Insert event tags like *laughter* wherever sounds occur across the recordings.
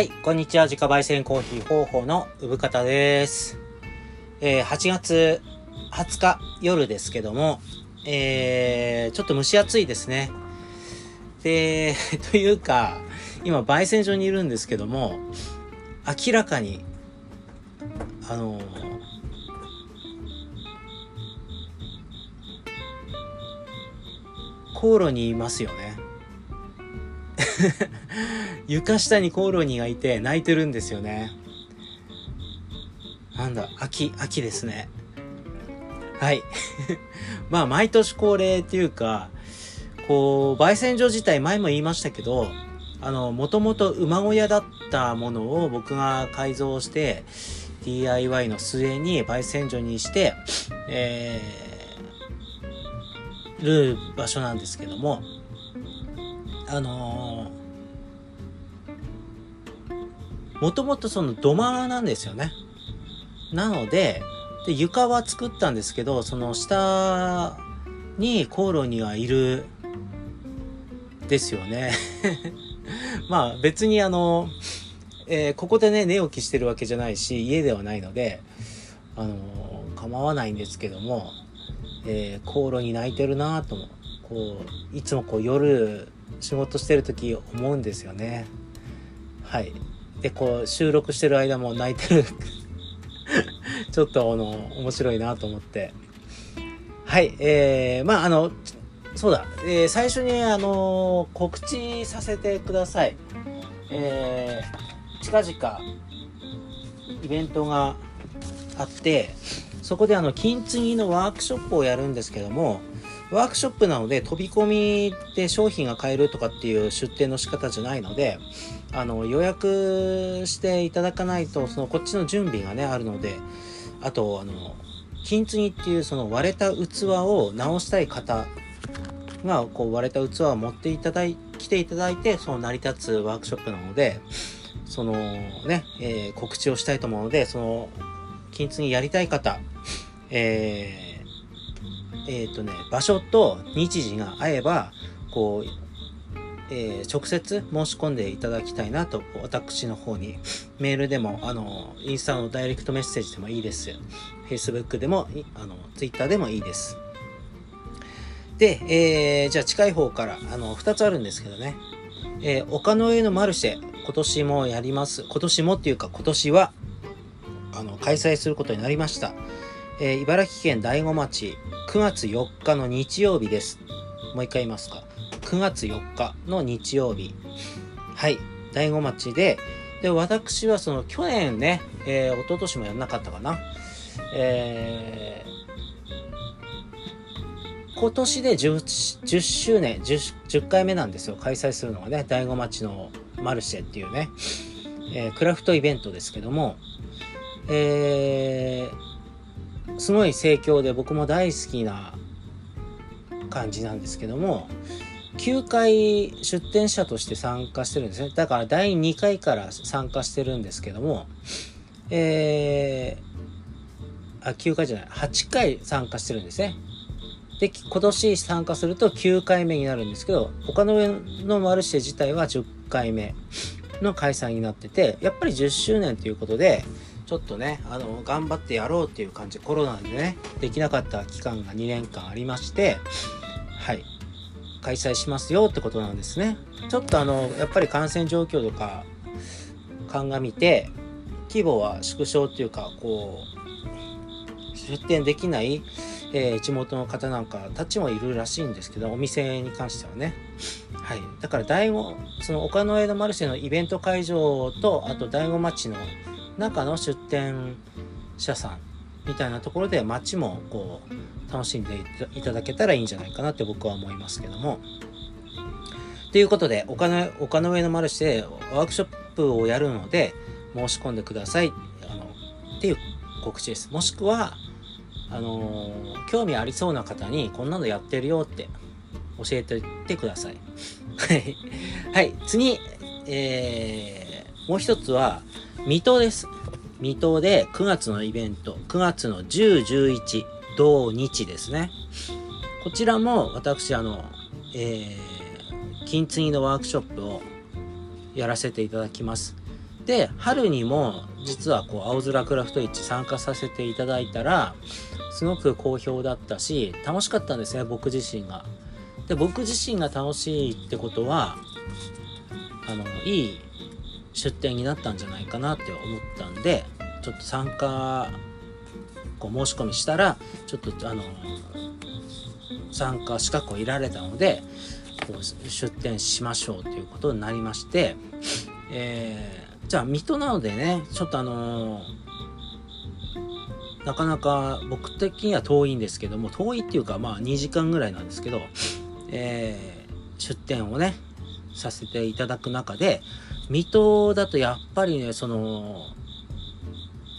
はい、こんにちは。自家焙煎コーヒー方法の産方です。えー8月20日夜ですけども、えーちょっと蒸し暑いですね。で、*laughs* というか、今、焙煎所にいるんですけども、明らかに、あのーコオロニいますよね。*laughs* 床下にコオロニがいて泣いてるんですよね。なんだ、秋、秋ですね。はい。*laughs* まあ、毎年恒例っていうか、こう、焙煎所自体前も言いましたけど、あの、もともと馬小屋だったものを僕が改造して、DIY の末に焙煎所にして、えー、る場所なんですけども、あのもともとその土間なんですよね。なので、で床は作ったんですけど、その下にコオロニはいるですよね。*laughs* まあ別にあの、えーここでね、寝起きしてるわけじゃないし、家ではないので、あの構わないんですけども、えーコオロニ泣いてるなとも、こう、いつもこう夜仕事してる時思うんですよね。はい。で、こう収録してる間も泣いてる。*laughs* ちょっとあの、面白いなと思って。はい。えー、まああの、そうだ、えー最初にあの、告知させてください。えー、近々、イベントがあって、そこであの、金継ぎのワークショップをやるんですけども、ワークショップなので飛び込みで商品が買えるとかっていう出店の仕方じゃないので、あの、予約していただかないと、そのこっちの準備がね、あるので、あと、あの、金継ぎっていうその割れた器を直したい方が、こう割れた器を持っていただい、来ていただいて、その成り立つワークショップなので、そのね、えー告知をしたいと思うので、その、金継ぎやりたい方、えーえっ、とね、場所と日時が合えば、こう、えー直接申し込んでいただきたいなと、私の方に、メールでも、あの、インスタのダイレクトメッセージでもいいです。Facebook でも、あの、Twitter でもいいです。で、えーじゃあ近い方から、あの、2つあるんですけどね。えー丘の上のマルシェ、今年もやります。今年もっていうか、今年は、あの、開催することになりました。えー茨城県大子町、9月4日の日曜日です。もう一回言いますか。9月4日の日曜日。はい。大子町で、で、私はその去年ね、えー、一昨年もやんなかったかな。えー今年で 10, 10周年10、10回目なんですよ。開催するのがね、大子町のマルシェっていうね、えークラフトイベントですけども、えーすごい盛況で僕も大好きな感じなんですけども、9回出展者として参加してるんですね。だから第2回から参加してるんですけども、えー、あ、9回じゃない、8回参加してるんですね。で、今年参加すると9回目になるんですけど、他の上のマルシェ自体は10回目の開催になってて、やっぱり10周年ということで、ちょっとね、あの、頑張ってやろうっていう感じ、コロナでね、できなかった期間が2年間ありまして、はい、開催しますよってことなんですね。ちょっとあの、やっぱり感染状況とか鑑みて、規模は縮小っていうか、こう、出店できない、えー地元の方なんかたちもいるらしいんですけど、お店に関してはね。はい。だから、第五、その岡の江戸マルシェのイベント会場と、あと第五町の中の出店者さんみたいなところで街もこう楽しんでいただけたらいいんじゃないかなって僕は思いますけども。ということで、岡の岡の上のマルシェでワークショップをやるので申し込んでください。あの、っていう告知です。もしくは、あのー興味ありそうな方にこんなのやってるよって教えてってください。はい。はい。次、えー、もう一つは、水戸です。水戸で9月のイベント、9月の10、11、同日ですね。こちらも私、あの、えー、金継ぎのワークショップをやらせていただきます。で春にも実はこう青空クラフト市参加させていただいたらすごく好評だったし楽しかったんですね僕自身が。で僕自身が楽しいってことはあのいい出店になったんじゃないかなって思ったんでちょっと参加こう申し込みしたらちょっとあの参加資格を得られたのでこう出店しましょうということになりまして、えー、じゃあ水戸なのでねちょっとあのなかなか僕的には遠いんですけども遠いっていうかまあ2時間ぐらいなんですけど、えー、出店をねさせていただく中で水戸だとやっぱりねその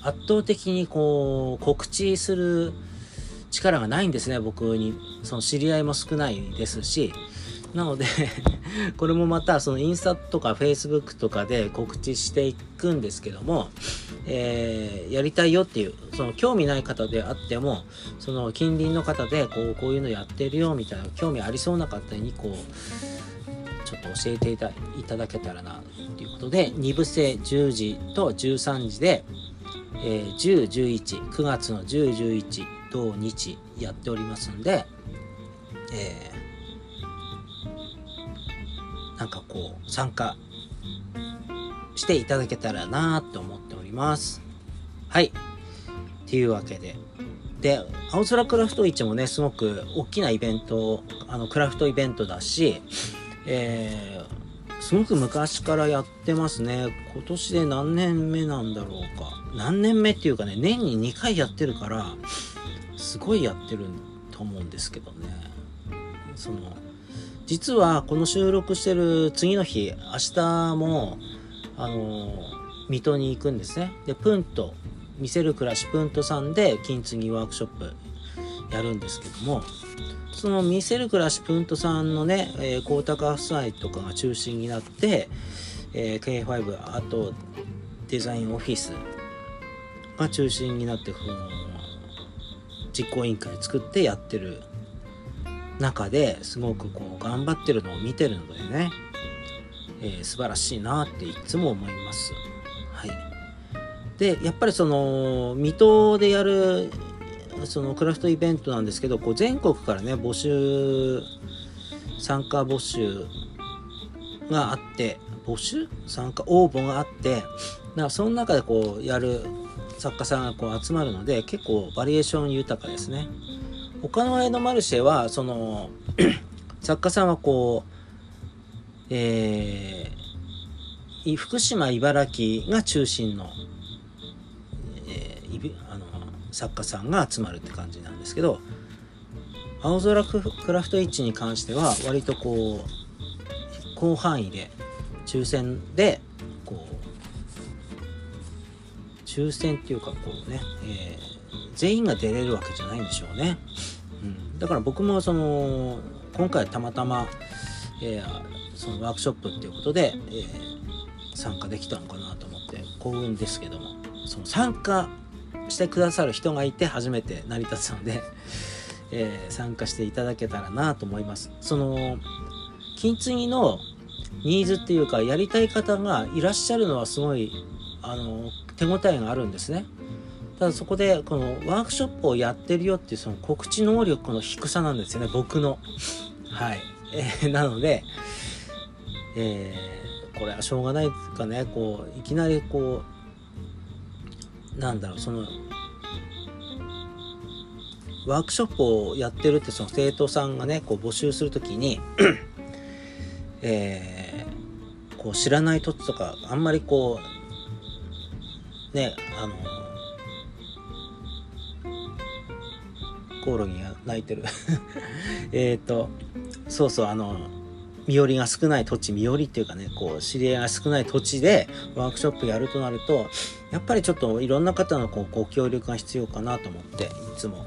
圧倒的にこう告知する力がないんですね僕に。その知り合いも少ないですし。なので *laughs* これもまたそのインスタとかフェイスブックとかで告知していくんですけども、えー、やりたいよっていうその興味ない方であってもその近隣の方でこうこういうのやってるよみたいな興味ありそうな方にこうちょっと教えていただけたらなということで2部制10時と13時で、えー、10、11、9月の10、11土日やっておりますんで、えー、なんかこう参加していただけたらなと思っております。はい。っていうわけで。で、青空クラフト市もね、すごく大きなイベント、あの、クラフトイベントだし、えー、すごく昔からやってますね。今年で何年目なんだろうか。何年目っていうかね、年に2回やってるから、すごいやってると思うんですけどねその実はこの収録してる次の日明日もあの水戸に行くんですねでプント見せる暮らしプントさんで金継ぎワークショップやるんですけどもその見せる暮らしプントさんのね、えー、高高夫妻とかが中心になって、えー、K5 あとデザインオフィスが中心になってこの実行委員会作ってやってる中ですごくこう頑張ってるのを見てるのでね、えー、素晴らしいなっていつも思います。はい、でやっぱりその水戸でやるそのクラフトイベントなんですけどこう全国からね募集参加募集があって募集？参加？応募があってだからその中でこうやる作家さんがこう集まるので結構バリエーション豊かですね。他の絵のマルシェはその *clears throat* 作家さんはこうえー、福島茨城が中心の,、えー、あの作家さんが集まるって感じなんですけど青空クラフト市に関しては割とこう広範囲で抽選でこう抽選っていうかこうね、えー、全員が出れるわけじゃないんでしょうね。うん、だから僕もその今回たまたま、えー、そのワークショップっていうことで、えー、参加できたのかなと思って幸運ですけどもその参加してくださる人がいて初めて成り立つので、*laughs* えー、参加していただけたらなと思います。その金継ぎのニーズっていうかやりたい方がいらっしゃるのはすごいあの手応えがあるんですね。ただそこでこのワークショップをやってるよっていうその告知能力の低さなんですよね僕の。*laughs* はい。えー、なので、えー、これはしょうがないかねこういきなりこうなんだろうそのワークショップをやってるってその生徒さんがねこう募集する時に *clears throat* えー、こう知らない土地とかあんまりこうねあのコオロギが鳴いてる。*laughs* えっとそうそうあの身寄りが少ない土地身寄りっていうかねこう知り合いが少ない土地でワークショップやるとなるとやっぱりちょっといろんな方のこうご協力が必要かなと思っていつも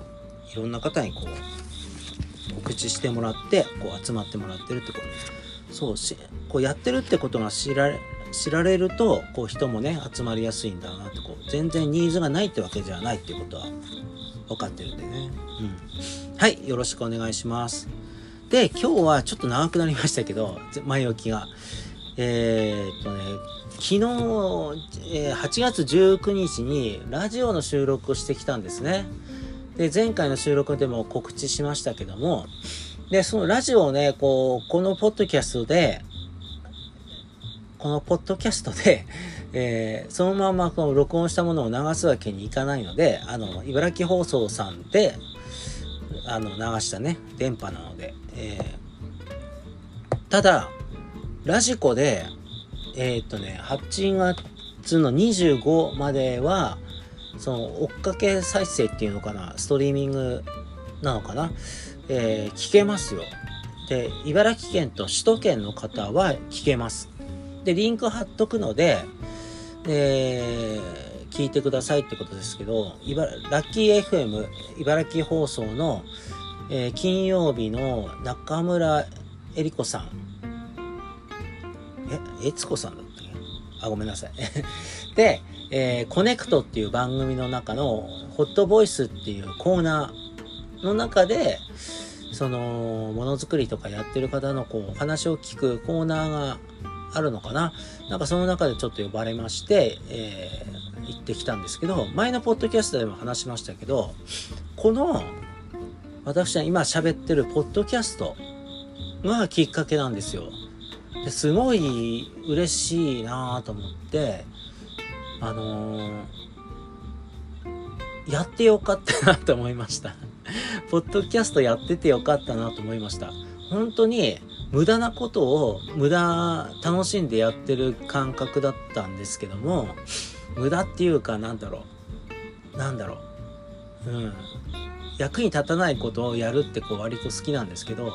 いろんな方にこう告知してもらってこう集まってもらってるってこと。でそうしこうやってるってことが知られ知られるとこう人もね集まりやすいんだなってこう全然ニーズがないってわけじゃないってことは分かってるんでね、うん、はいよろしくお願いします。で今日はちょっと長くなりましたけど *laughs* 前置きがえー、っとね、昨日、えー、8月19日にラジオの収録をしてきたんですね。で、前回の収録でも告知しましたけども、で、そのラジオをね、こう、このポッドキャストで、このポッドキャストで、*laughs* えー、そのままこの録音したものを流すわけにいかないので、あの、茨城放送さんで、あの、流したね、電波なので、えー、ただ、ラジコで、えー、っとね、8月の25までは、その、追っかけ再生っていうのかな、ストリーミングなのかな、えー、聞けますよ。で、茨城県と首都圏の方は聞けます。で、リンク貼っとくので、えー、聞いてくださいってことですけど、ラッキー FM 茨城放送の、えー、金曜日の中村えり子さん。え、えつこさんだったっけ？あ、ごめんなさい。*laughs* で、えー、コネクトっていう番組の中のホットボイスっていうコーナーの中で、その、ものづくりとかやってる方のこう、お話を聞くコーナーがあるのかな？なんかその中でちょっと呼ばれまして、えー、行ってきたんですけど、前のポッドキャストでも話しましたけど、この、私は今喋ってるポッドキャストがきっかけなんですよ。ですごい嬉しいなと思って、あのー、やってよかったなと思いました。*laughs* ポッドキャストやっててよかったなと思いました。本当に無駄なことを無駄楽しんでやってる感覚だったんですけども無駄っていうかなんだろう。なんだろう。うん。役に立たないことをやるってこう割と好きなんですけど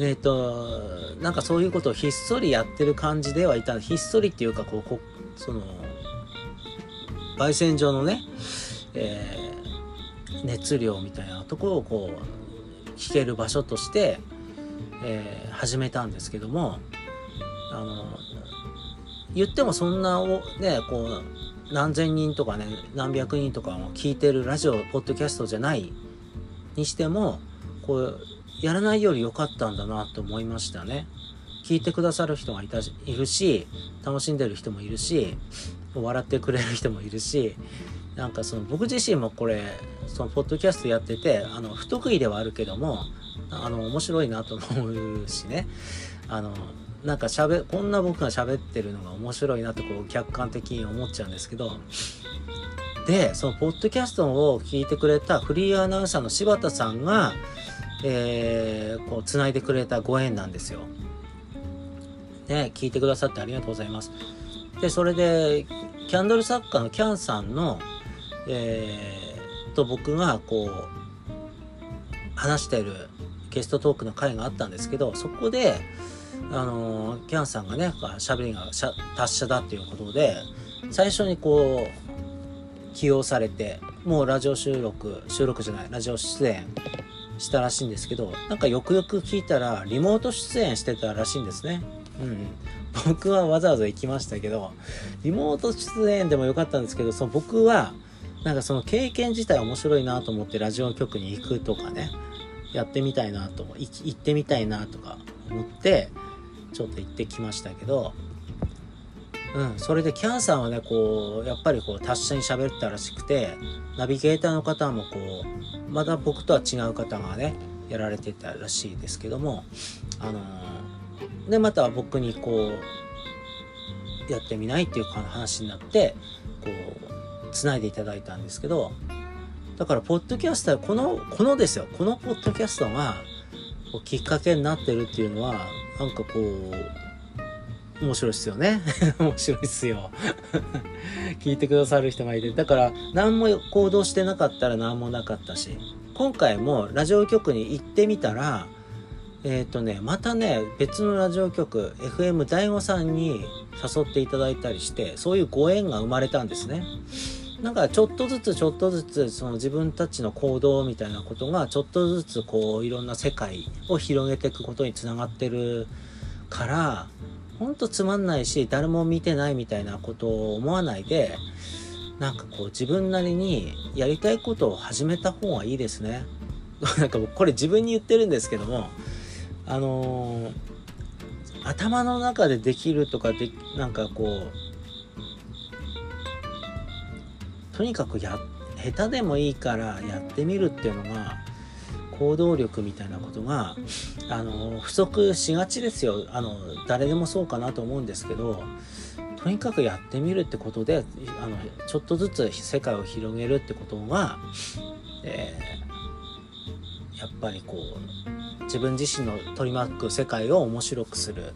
えっ、ー、となんかそういうことをひっそりやってる感じではいた。ひっそりっていうかこうこその焙煎所のね、えー、熱量みたいなところをこう聞ける場所としてえー、始めたんですけどもあの言ってもそんなをねこう何千人とかね何百人とかも聞いてるラジオポッドキャストじゃないにしてもこうやらないより良かったんだなと思いましたね。聞いてくださる人がいたいるし楽しんでる人もいるし笑ってくれる人もいるしなんかその僕自身もこれそのポッドキャストやっててあの不得意ではあるけどもあの面白いなと思うしねあのなんか喋こんな僕が喋ってるのが面白いなとこう客観的に思っちゃうんですけどでそのポッドキャストを聞いてくれたフリーアナウンサーの柴田さんが、えー、こう繋いでくれたご縁なんですよ。ね聞いてくださってありがとうございます。でそれでキャンドル作家のキャンさんの、えー、と僕がこう話してるゲストトークの回があったんですけどそこであのキャンさんがね喋りが達者だっていうことで最初にこう起用されてもうラジオ収録収録じゃないラジオ出演したらしいんですけどなんかよくよく聞いたらリモート出演してたらしいんですね。うん。僕はわざわざ行きましたけどリモート出演でもよかったんですけどその僕はなんかその経験自体面白いなと思ってラジオ局に行くとかねやってみたいなと行ってみたいなとか思ってちょっと行ってきましたけどうんそれでキャンさんはねこうやっぱりこう達者に喋ったらしくてナビゲーターの方もこうまだ僕とは違う方がねやられてたらしいですけどもあのー、でまた僕にこうやってみないっていう話になってこうつないでいただいたんですけどだから、ポッドキャスター、この、このですよ、このポッドキャストが、こうきっかけになってるっていうのは、なんかこう、面白いっすよね。*laughs* 面白いっすよ。*laughs* 聞いてくださる人がいて。だから、何も行動してなかったら何もなかったし、今回もラジオ局に行ってみたら、えっ、ー、とね、またね、別のラジオ局、FM 大悟さんに誘っていただいたりして、そういうご縁が生まれたんですね。なんかちょっとずつちょっとずつその自分たちの行動みたいなことがちょっとずつこういろんな世界を広げていくことにつながってるからほんとつまんないし誰も見てないみたいなことを思わないでなんかこう自分なりにやりたいことを始めた方がいいですね。*laughs* なんかこれ自分に言ってるんですけどもあのー、頭の中でできるとかでなんかこうとにかくや下手でもいいからやってみるっていうのが行動力みたいなことがあの不足しがちですよあの誰でもそうかなと思うんですけどとにかくやってみるってことであのちょっとずつ世界を広げるってことが、えー、やっぱりこう自分自身の取り巻く世界を面白くする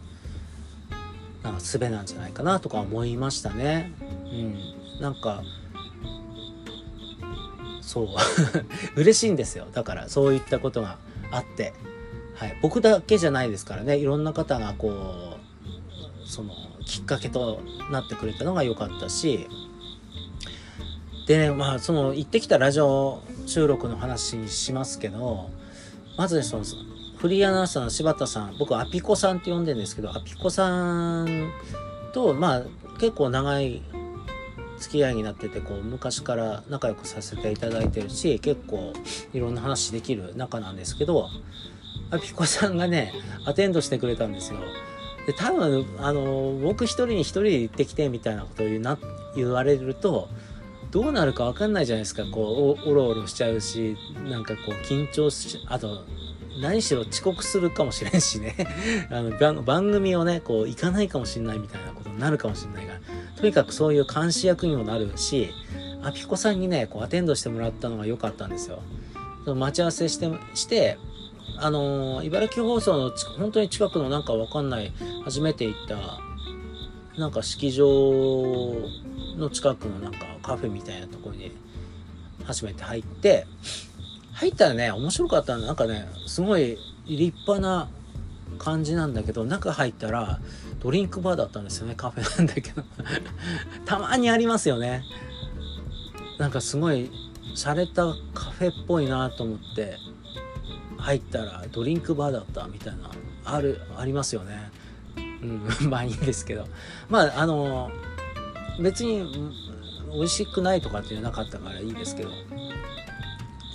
なんか術なんじゃないかなとか思いましたね。うん、なんかそう。*laughs* 嬉しいんですよ。だからそういったことがあって、はい、僕だけじゃないですからね。いろんな方がこうそのきっかけとなってくれたのが良かったし。でねまあその行ってきたラジオ収録の話しますけどまずねそのフリーアナウンサーの柴田さん僕アピコさんって呼んでるんですけどアピコさんとまあ結構長い付き合いになっててこう昔から仲良くさせていただいてるし結構いろんな話できる仲なんですけどあピコさんがねアテンドしてくれたんですよ。で多分あの僕一人に一人で行ってきてみたいなことを言うな言われるとどうなるか分かんないじゃないですか。こうおろおろしちゃうしなんかこう緊張しあと何しろ遅刻するかもしれんしね。*laughs* あの番組をねこう行かないかもしれないみたいなことになるかもしれないから。とにかくそういう監視役にもなるしアピコさんにねこうアテンドしてもらったのが良かったんですよ。その待ち合わせしてしてあのー、茨城放送の本当に近くのなんかわかんない初めて行ったなんか式場の近くのなんかカフェみたいなところに初めて入って入ったらね面白かったなんかねすごい立派な感じなんだけど中入ったらドリンクバーだったんですよねカフェなんだけど。*laughs* たまにありますよね。なんかすごい洒落たカフェっぽいなと思って入ったらドリンクバーだったみたいなあるありますよね。うん *laughs* まあいいんですけど。まああの別に美味しくないとかってなかったからいいですけど。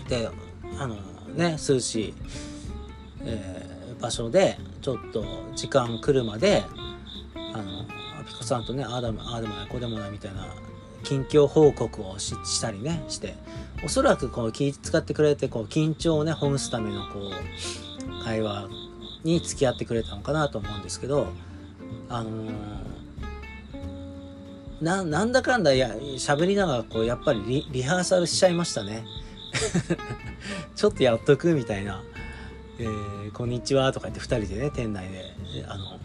であのね涼しい、えー、場所でちょっと時間来るまであのアピコさんとねああでもああでもないこうでもないみたいな近況報告をしたりねしておそらくこう気使ってくれてこう緊張をねほぐすためのこう会話に付き合ってくれたのかなと思うんですけどあのー、ななんだかんだや喋りながらこうやっぱりリリハーサルしちゃいましたね。*laughs* ちょっとやっとくみたいな「えー、こんにちは」とか言って2人でね店内であの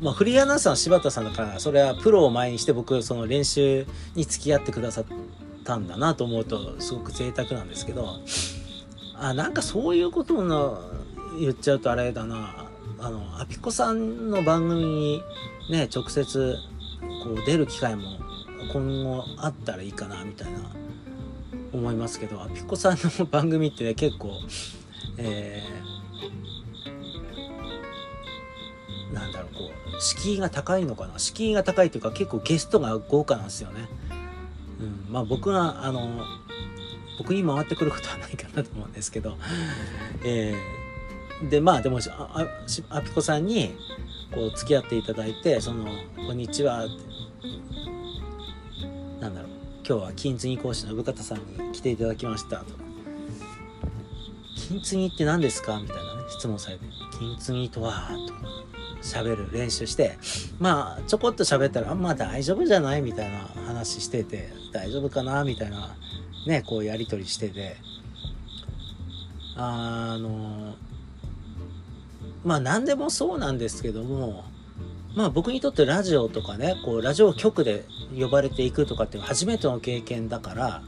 まあ、フリーアナウンサーの柴田さんだからそれはプロを前にして僕その練習に付き合ってくださったんだなと思うとすごく贅沢なんですけどあなんかそういうことの言っちゃうとあれだな。あのアピコさんの番組にね直接こう出る機会も今後あったらいいかなみたいな思いますけどアピコさんの番組ってね結構えーなんだろうこう敷居が高いのかな？敷居が高いというか結構ゲストが豪華なんですよね。うん、まあ僕があの僕に回ってくることはないかなと思うんですけど、えー、でまあでもああピコさんにこう付き合っていただいて「そのこんにちは」ってなんだろう。今日は金継ぎ講師の生方さんに来ていただきました。と金継ぎって何ですか？みたいなね質問されて。金継ぎとはとか。喋る練習してまあちょこっと喋ったらまあ大丈夫じゃないみたいな話してて大丈夫かなみたいなねこうやり取りしててあのまあ何でもそうなんですけどもまあ僕にとってラジオとかねこうラジオ局で呼ばれていくとかっていう初めての経験だから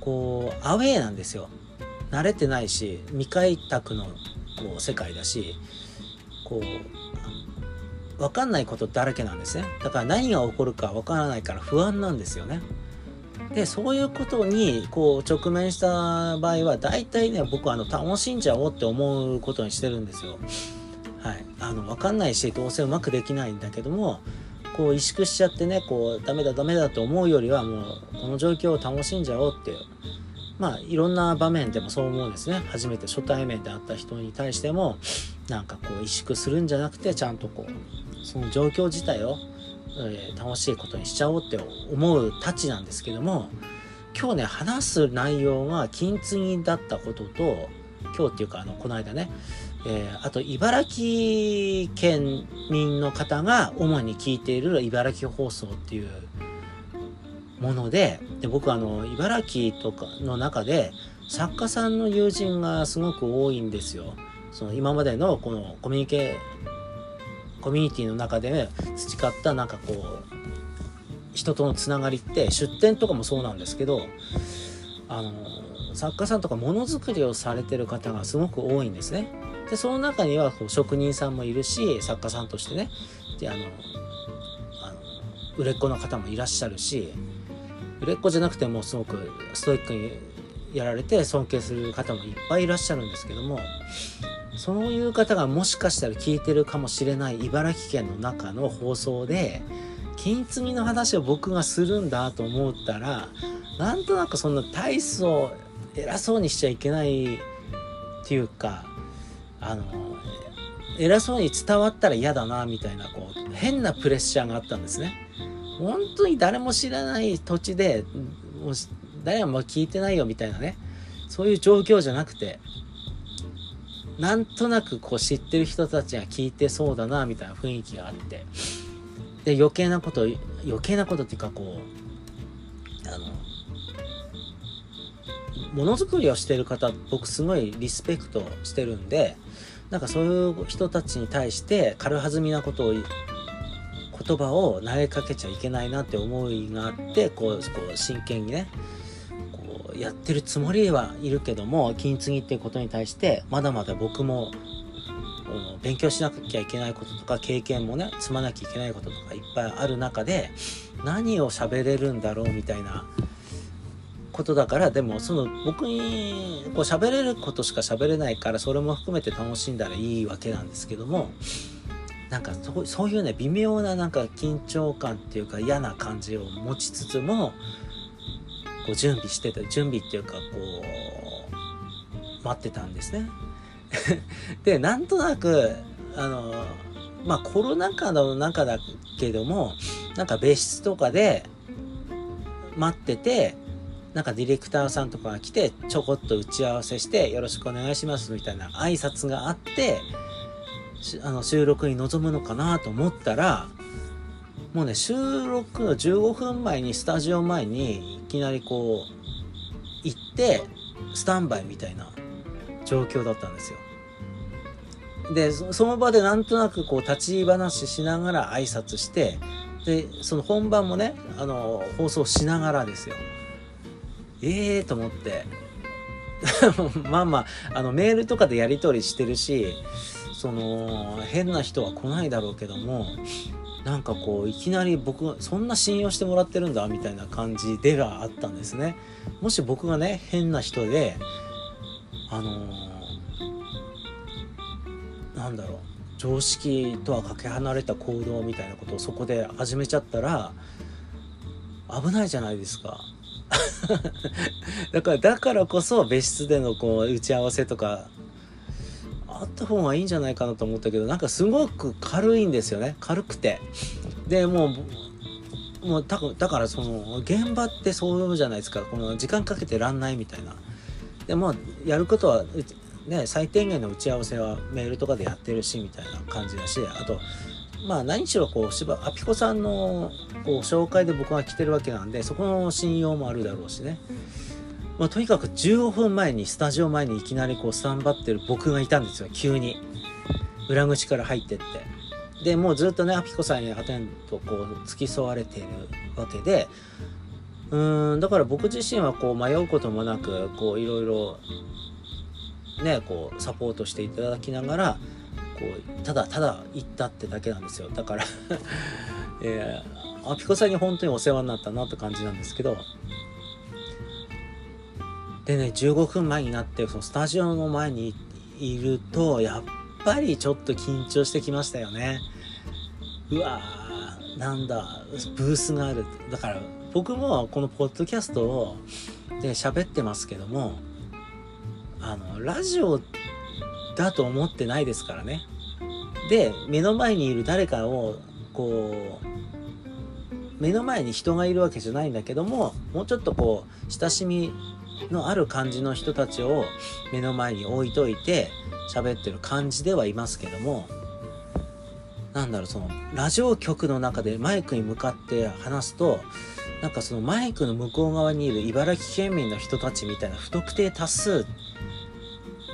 こうアウェーなんですよ。慣れてないし未開拓のこう世界だしこう分かんないことだらけなんですね。だから何が起こるか分からないから不安なんですよね。でそういうことにこう直面した場合は大体ね僕はあの楽しんじゃおうって思うことにしてるんですよ。はい。あの分かんないしどうせうまくできないんだけどもこう萎縮しちゃってねこうダメだダメだと思うよりはもうこの状況を楽しんじゃおうってまあいろんな場面でもそう思うんですね。初めて初対面で会った人に対してもなんかこう萎縮するんじゃなくてちゃんとこうその状況自体を、えー、楽しいことにしちゃおうって思うたちなんですけども今日ね話す内容が金継ぎだったことと今日っていうかあのこの間ね、えー、あと茨城県民の方が主に聞いている茨城放送っていうものでで僕あの茨城とかの中で作家さんの友人がすごく多いんですよ。その今までのこのコミュニケコミュニティの中で培ったなんかこう人とのつながりって出店とかもそうなんですけどあの作家さんとかものづくりをされてる方がすごく多いんですね。でその中にはこう職人さんもいるし作家さんとしてねであのあの売れっ子の方もいらっしゃるし売れっ子じゃなくてもすごくストイックにやられて尊敬する方もいっぱいいらっしゃるんですけどもそういう方がもしかしたら聞いてるかもしれない茨城県の中の放送で金継ぎの話を僕がするんだと思ったらなんとなくそんな大層偉そうにしちゃいけないっていうかあの偉そうに伝わったら嫌だなみたいなこう変なプレッシャーがあったんですね。本当に誰も知らない土地でもう誰も聞いてないよみたいなねそういう状況じゃなくてなんとなくこう知ってる人たちが聞いてそうだなみたいな雰囲気があって。で余計なこと余計なことっていうかこうあのものづくりをしてる方僕すごいリスペクトしてるんでなんかそういう人たちに対して軽はずみなことを言葉を投げかけちゃいけないなって思いがあってこうこう真剣にねやってるつもりはいるけども金継ぎっていうことに対してまだまだ僕も勉強しなきゃいけないこととか経験もね積まなきゃいけないこととかいっぱいある中で何を喋れるんだろうみたいなことだからでもその僕にこう喋れることしか喋れないからそれも含めて楽しんだらいいわけなんですけどもなんかそういうね微妙ななんか緊張感っていうか嫌な感じを持ちつつもこう準備してた準備っていうかこう待ってたんですね。*laughs* でなんとなくあのまあコロナ禍の中だけどもなんか別室とかで待っててなんかディレクターさんとかが来てちょこっと打ち合わせしてよろしくお願いしますみたいな挨拶があってあの収録に臨むのかなと思ったらもうね収録の15分前にスタジオ前にきなりこう行ってスタンバイみたいな状況だったんですよ。でその場でなんとなくこう立ち話しながら挨拶してでその本番もねあの放送しながらですよ。ええー、と思って *laughs* まあまああのメールとかでやり取りしてるしその変な人は来ないだろうけどもなんかこういきなり僕そんな信用してもらってるんだみたいな感じでがあったんですね。もし僕がね変な人であのー、なんだろう常識とはかけ離れた行動みたいなことをそこで始めちゃったら危ないじゃないですか。*laughs* だからだからこそ別室でのこう打ち合わせとかあった方がいいんじゃないかなと思ったけどなんかすごく軽いんですよね。軽くて。でもうもうだだからその現場ってそうじゃないですか。この時間かけてらんないみたいな。でもやることはね最低限の打ち合わせはメールとかでやってるしみたいな感じだしあとまあ何しろこうしばアピコさんのこう紹介で僕が来てるわけなんでそこの信用もあるだろうしね、まあ、とにかく15分前にスタジオ前にいきなりこうスタンバってる僕がいたんですよ急に。裏口から入ってって。でもうずっとねアピコさんにアテンとこう付き添われているわけで。うーんだから僕自身はこう迷うこともなくこういろいろねこうサポートしていただきながらこうただただ行ったってだけなんですよ。だから *laughs* えー、アピコさんに本当にお世話になったなって感じなんですけど。でね15分前になってそのスタジオの前にいるとやっぱりちょっと緊張してきましたよねうわーなんだブースがあるだから僕もこのポッドキャストをで喋ってますけどもあのラジオだと思ってないですからね。で、目の前にいる誰かを、こう、目の前に人がいるわけじゃないんだけども、もうちょっとこう、親しみのある感じの人たちを目の前に置いといて喋ってる感じではいますけども、なんだろう、その、ラジオ局の中でマイクに向かって話すと、なんかそのマイクの向こう側にいる茨城県民の人たちみたいな不特定多数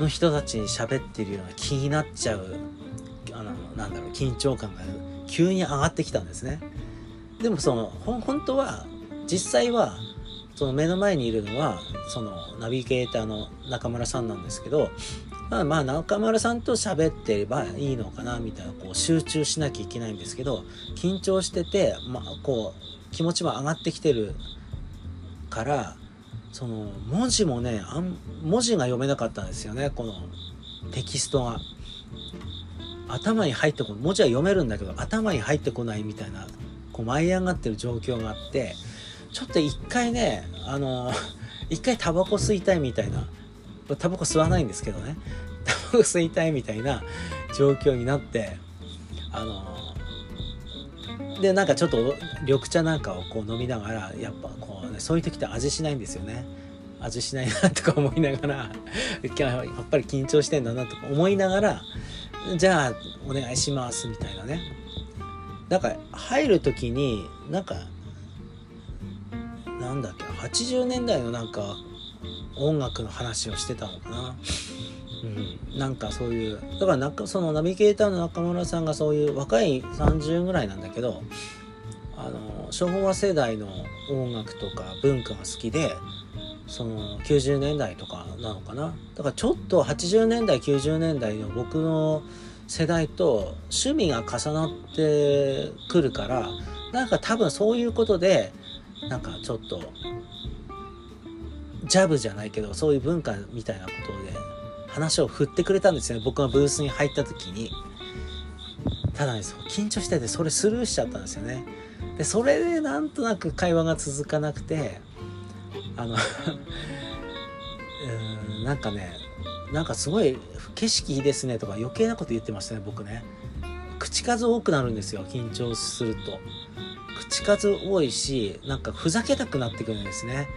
の人たちに喋ってるような気になっちゃうあのなんだろう緊張感が急に上がってきたんですね。でもその本当は実際はその目の前にいるのはそのナビゲーターの中村さんなんですけどまあまあ中村さんと喋ってればいいのかなみたいなこう集中しなきゃいけないんですけど緊張してて、まあ、こう気持ちも上がってきてるからその文字もねあん文字が読めなかったんですよねこのテキストが。頭に入ってこない文字は読めるんだけど頭に入ってこないみたいなこう舞い上がってる状況があってちょっと一回ねあの *laughs* 一回タバコ吸いたいみたいな。タバコ吸わないんですけどね。*laughs* タバコ吸いたいみたいな状況になってあのでなんかちょっと緑茶なんかをこう飲みながらやっぱこうねそういう時って味しないんですよね。味しないなとか思いながら *laughs* やっぱり緊張してんだなとか思いながらじゃあお願いしますみたいなね。なんか入る時になんかなんだっけ80年代のなんか音楽の話をしてたのかな。うん、なんかそういうだからなんかそのナビゲーターの中村さんがそういう若い30ぐらいなんだけどあの昭和世代の音楽とか文化が好きでその90年代とかなのかな。だからちょっと80年代90年代の僕の世代と趣味が重なってくるからなんか多分そういうことでなんかちょっとジャブじゃないけどそういう文化みたいなことで話を振ってくれたんですよね。僕がブースに入った時に。ただね緊張しててそれスルーしちゃったんですよね。でそれでなんとなく会話が続かなくてあの *laughs* うんなんかねなんかすごい景色いいですねとか余計なこと言ってましたね僕ね。口数多くなるんですよ緊張すると。口数多いしなんかふざけたくなってくるんですね。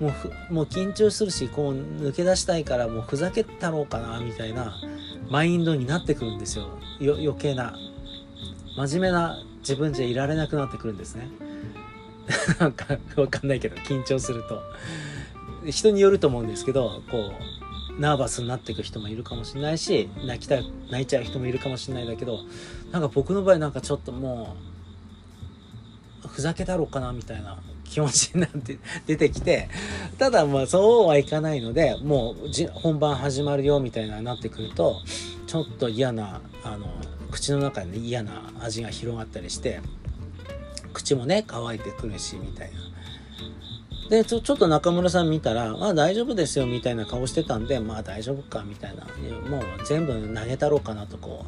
もうもう緊張するしこう抜け出したいからもうふざけたろうかなみたいなマインドになってくるんですよ。よ余計な。真面目な自分じゃいられなくなってくるんですね。*laughs* なんかわかんないけど緊張すると。人によると思うんですけどこうナーバスになっていく人もいるかもしれないし泣きたい泣いちゃう人もいるかもしれないだけどなんか僕の場合なんかちょっともうふざけだろうかなみたいな *laughs* 気持ちになって出てきてただまあそうはいかないのでもうじ本番始まるよみたいななってくるとちょっと嫌なあの口の中に、嫌な味が広がったりして口もね乾いてくるしみたいな。でちょちょっと中村さん見たら「まあ大丈夫ですよ」みたいな顔してたんで「まあ大丈夫か」みたいな。もう全部投げたろうかなとこ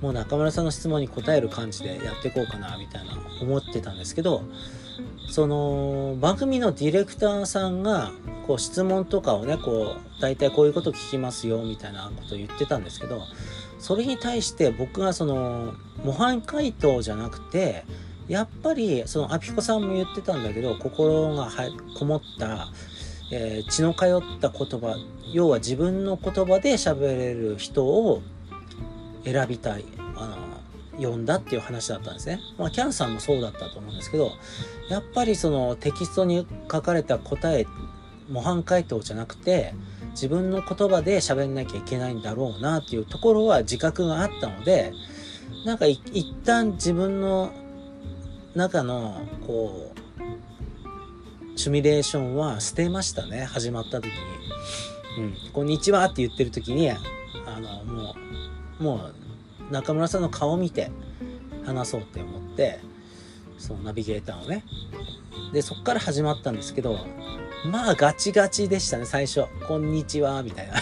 うもう中村さんの質問に答える感じでやっていこうかなみたいな思ってたんですけどその番組のディレクターさんがこう質問とかをねこう大体こういうこと聞きますよみたいなことを言ってたんですけどそれに対して僕がその模範回答じゃなくてやっぱりそのアピコさんも言ってたんだけど心がこもった、えー、血の通った言葉要は自分の言葉で喋れる人を選びたいあの呼んだっていう話だったんですね。まあ、キャンさんもそうだったと思うんですけどやっぱりそのテキストに書かれた答え模範回答じゃなくて自分の言葉で喋んなきゃいけないんだろうなっていうところは自覚があったのでなんか一旦自分の中のこうシミュレーションは捨てましたね始まった時に「うん、こんにちは」って言ってる時にあのもうもう中村さんの顔見て話そうって思ってそのナビゲーターをね。でそっから始まったんですけどまあガチガチでしたね最初「こんにちは」みたいな。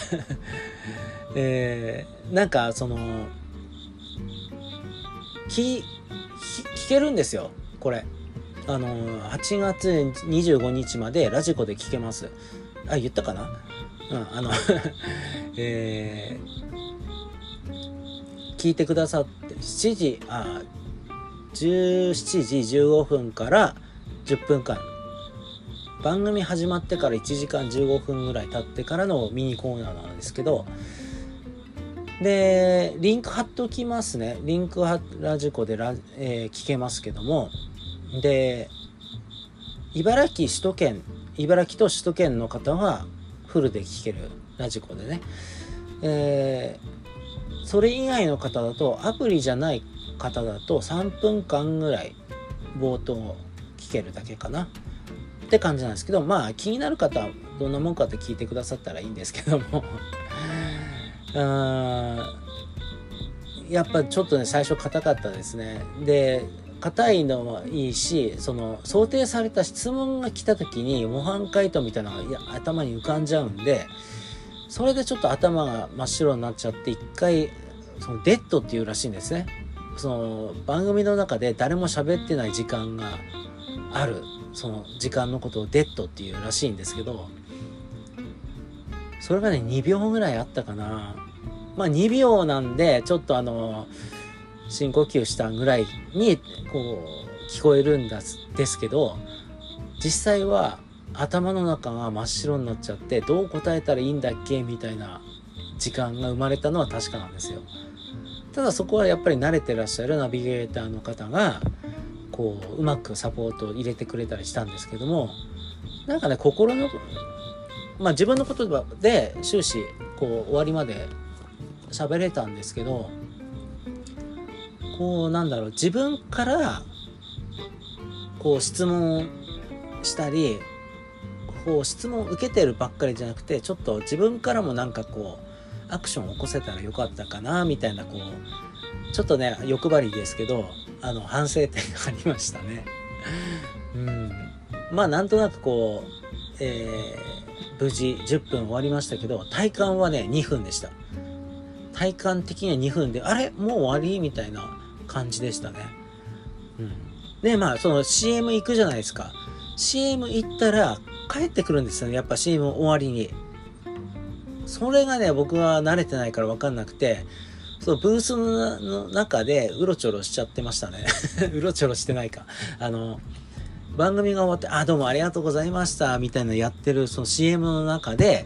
*laughs* えー、なんかその聞聞けるんですよ。これ。あの8月25日までラジコで聞けます。あ言ったかな？うんあの *laughs* え聞いてくださって7時あ17時15分から10分間。番組始まってから1時間15分ぐらい経ってからのミニコーナーなんですけどでリンク貼っておきますね。リンクはラジコでラ、えー、聞けますけども。で茨城首都圏茨城と首都圏の方はフルで聞けるラジコでね、えー、それ以外の方だとアプリじゃない方だと3分間ぐらい冒頭聞けるだけかな。って感じなんですけどまあ気になる方はどんなもんかって聞いてくださったらいいんですけども。*laughs* やっぱちょっとね最初硬かったですね。で硬いのはいいしその想定された質問が来た時に模範解答みたいなのがい頭に浮かんじゃうんでそれでちょっと頭が真っ白になっちゃって一回そのデッドっていうらしいんですね。その番組の中で誰も喋ってない時間があるその時間のことをデッドっていうらしいんですけどそれがね2秒ぐらいあったかな。まあ2秒なんでちょっとあの深呼吸したぐらいにこう聞こえるんですけど実際は頭の中が真っ白になっちゃってどう答えたらいいんだっけみたいな時間が生まれたのは確かなんですよ。ただそこはやっぱり慣れてらっしゃるナビゲーターの方がこううまくサポートを入れてくれたりしたんですけどもなんかね心のまあ自分の言葉で終始こう終わりまで喋れたんですけどこうなんだろう自分からこう質問したりこう質問を受けてるばっかりじゃなくてちょっと自分からもなんかこうアクションを起こせたらよかったかなみたいなこうちょっとね欲張りですけどあの反省点がありましたね。*laughs* うん、まあなんとなくこう、えー、無事10分終わりましたけど体感はね2分でした。体感的には2分であれ？もう終わり？みたいな感じでしたね。うん。で、まあ、その CM 行くじゃないですか。CM 行ったら帰ってくるんですよね。やっぱ CM 終わりに。それがね、僕は慣れてないから分かんなくて、そのブースの中でうろちょろしちゃってましたね。*laughs* うろちょろしてないか。あの、番組が終わって、あ、どうもありがとうございました、みたいなやってるその CM の中で、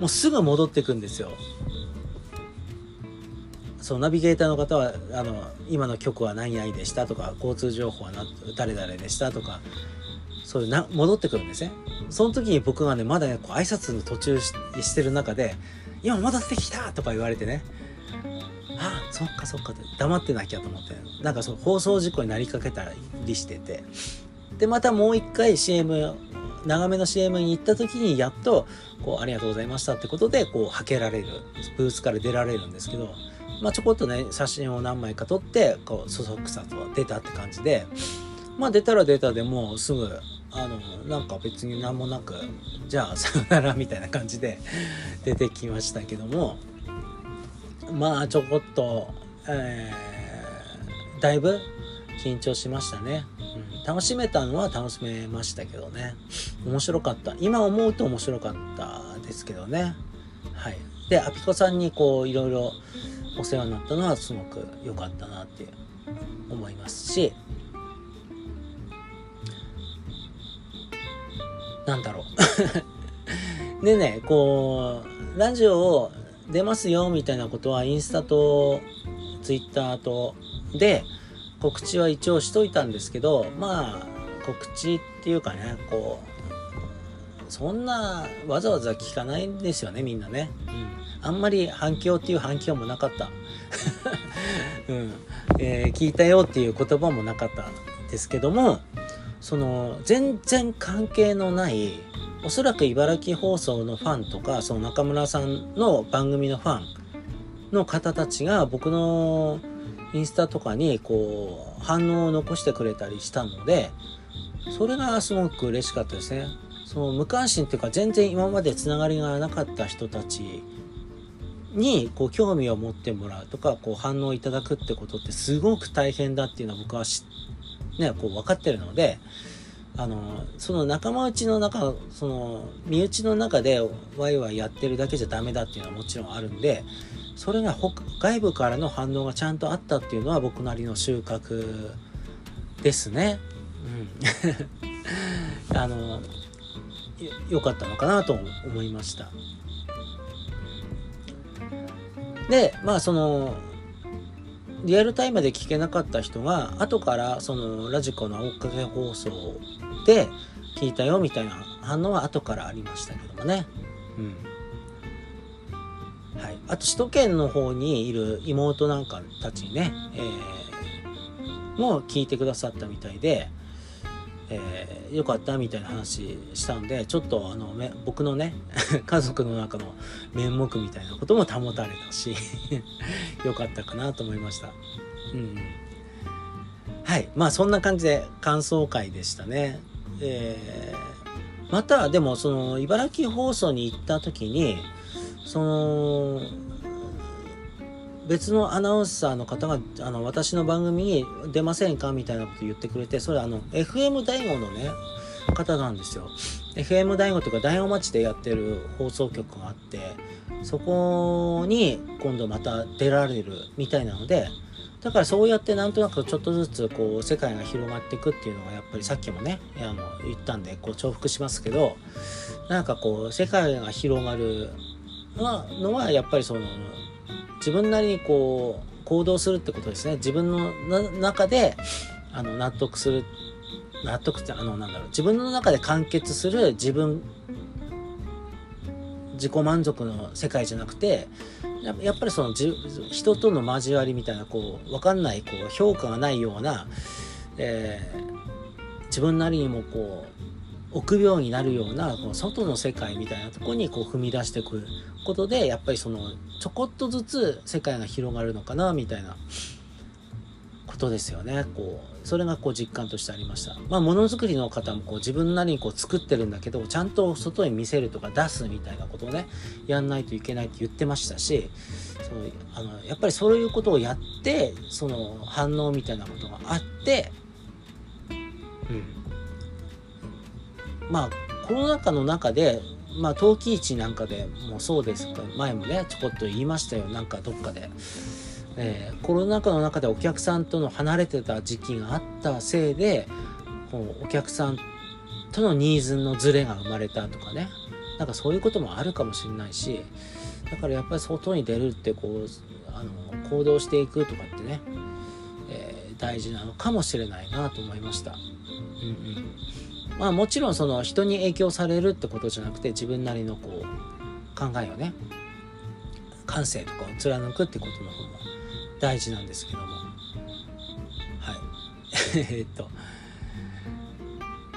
もうすぐ戻ってくんですよ。そのナビゲーターの方はあの今の曲は何々でしたとか交通情報は誰々でしたとかそういうな戻ってくるんですね。その時に僕がねまだねこう挨拶の途中してる中で「今戻ってきた!」とか言われてね。あそっかそっかって黙ってなきゃと思って。なんかその放送事故になりかけたりしてて。でまたもう一回 CM 長めの CM に行った時にやっとこうありがとうございましたってことでこうはけられるブースから出られるんですけどまあ、ちょこっとね写真を何枚か撮ってこうそそくさと出たって感じでまあ出たら出たでもうすぐあのなんか別に何もなくじゃあ *laughs* さよならみたいな感じで出てきましたけどもまあちょこっと、えー、だいぶ緊張しましたね、うん、楽しめたのは楽しめましたけどね。面白かった。今思うと面白かったですけどね。はい。でアピコさんにこういろいろお世話になったのはすごく良かったなって思いますしなんだろう。*laughs* でねこうラジオを出ますよみたいなことはインスタとツイッターとで告知は一応しといたんですけどまあ告知っていうかねこうそんなわざわざ聞かないんですよねみんなね。うんあんまり反響っていう反響もなかった。*laughs* うんえー、聞いたよっていう言葉もなかったですけども、その全然関係のないおそらく茨城放送のファンとかその中村さんの番組のファンの方たちが僕のインスタとかにこう反応を残してくれたりしたのでそれがすごく嬉しかったですね。その無関心っていうか全然今までつながりがなかった人たちにこう興味を持ってもらうとかこう反応いただくってことってすごく大変だっていうのは僕はね、こう分かってるのであのその仲間内の中その身内の中でワイワイやってるだけじゃダメだっていうのはもちろんあるんでそれが外部からの反応がちゃんとあったっていうのは僕なりの収穫ですね。うん。*laughs* あの、良かったのかなと思いました。で、まあその、リアルタイムで聞けなかった人が後からそのラジコの追っかけ放送で聞いたよみたいな反応は後からありましたけどもね。うん。はい。あと首都圏の方にいる妹なんかたちにね、えー、もう聞いてくださったみたいで、えー、よかったみたいな話したんでちょっとあの僕のね *laughs* 家族の中の面目みたいなことも保たれたし *laughs* よかったかなと思いました。うん、はいまあそんな感じで感想会でしたね。えー、またでもその茨城放送に行った時にその別のアナウンサーの方があの私の番組に出ませんかみたいなこと言ってくれてそれあの FM 大悟のね方なんですよ。FM 大悟というか大悟町でやってる放送局があってそこに今度また出られるみたいなのでだからそうやってなんとなくちょっとずつこう世界が広がっていくっていうのがやっぱりさっきもねあの言ったんでこう重複しますけどなんかこう世界が広がるのはやっぱりその自分なりにこう行動するってことですね。自分の中であの納得する納得ってあのなんだろう。自分の中で完結する自分自己満足の世界じゃなくてやっぱりその人との交わりみたいなこう分かんないこう評価がないような、えー、自分なりにもこう臆病になるようなこの外の世界みたいなとこにこう踏み出してくることでやっぱりそのちょこっとずつ世界が広がるのかなみたいなことですよね。こうそれがこう実感としてありました。まあものづくりの方もこう自分なりにこう作ってるんだけどちゃんと外に見せるとか出すみたいなことをねやんないといけないって言ってましたしそのあのやっぱりそういうことをやってその反応みたいなことがあってうん。まあコロナ禍の中でまあ陶器市なんかでもそうですか前もねちょこっと言いましたよ。なんかどっかで、えー、コロナ禍の中でお客さんとの離れてた時期があったせいでこうお客さんとのニーズのズレが生まれたとかね。なんかそういうこともあるかもしれないしだからやっぱり外に出るってこうあの行動していくとかってね、えー、大事なのかもしれないなと思いました。うんうん。まあもちろんその人に影響されるってことじゃなくて自分なりのこう考えをね感性とかを貫くってことの方も大事なんですけども。はい。*laughs* えっと。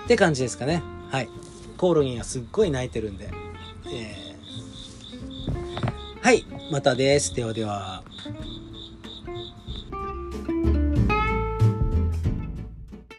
って感じですかね。はい。コオロギがすっごい泣いてるんで。えー、はい。またです。ではでは。